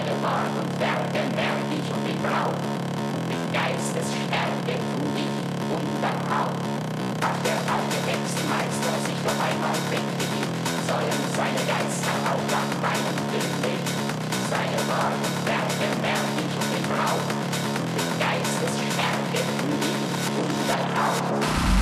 Seine Wort und Werke merk ich und ich brauch, mit Geistesstärke tu ich Wunderhauch. Ach, der alte Hexenmeister sich auf einmal wegbegibt, sollen seine Geister auch nach meinem Bild leben. Seine Wort und Werke merk ich und ich brauch, mit Geistesstärke tu ich Wunderhauch.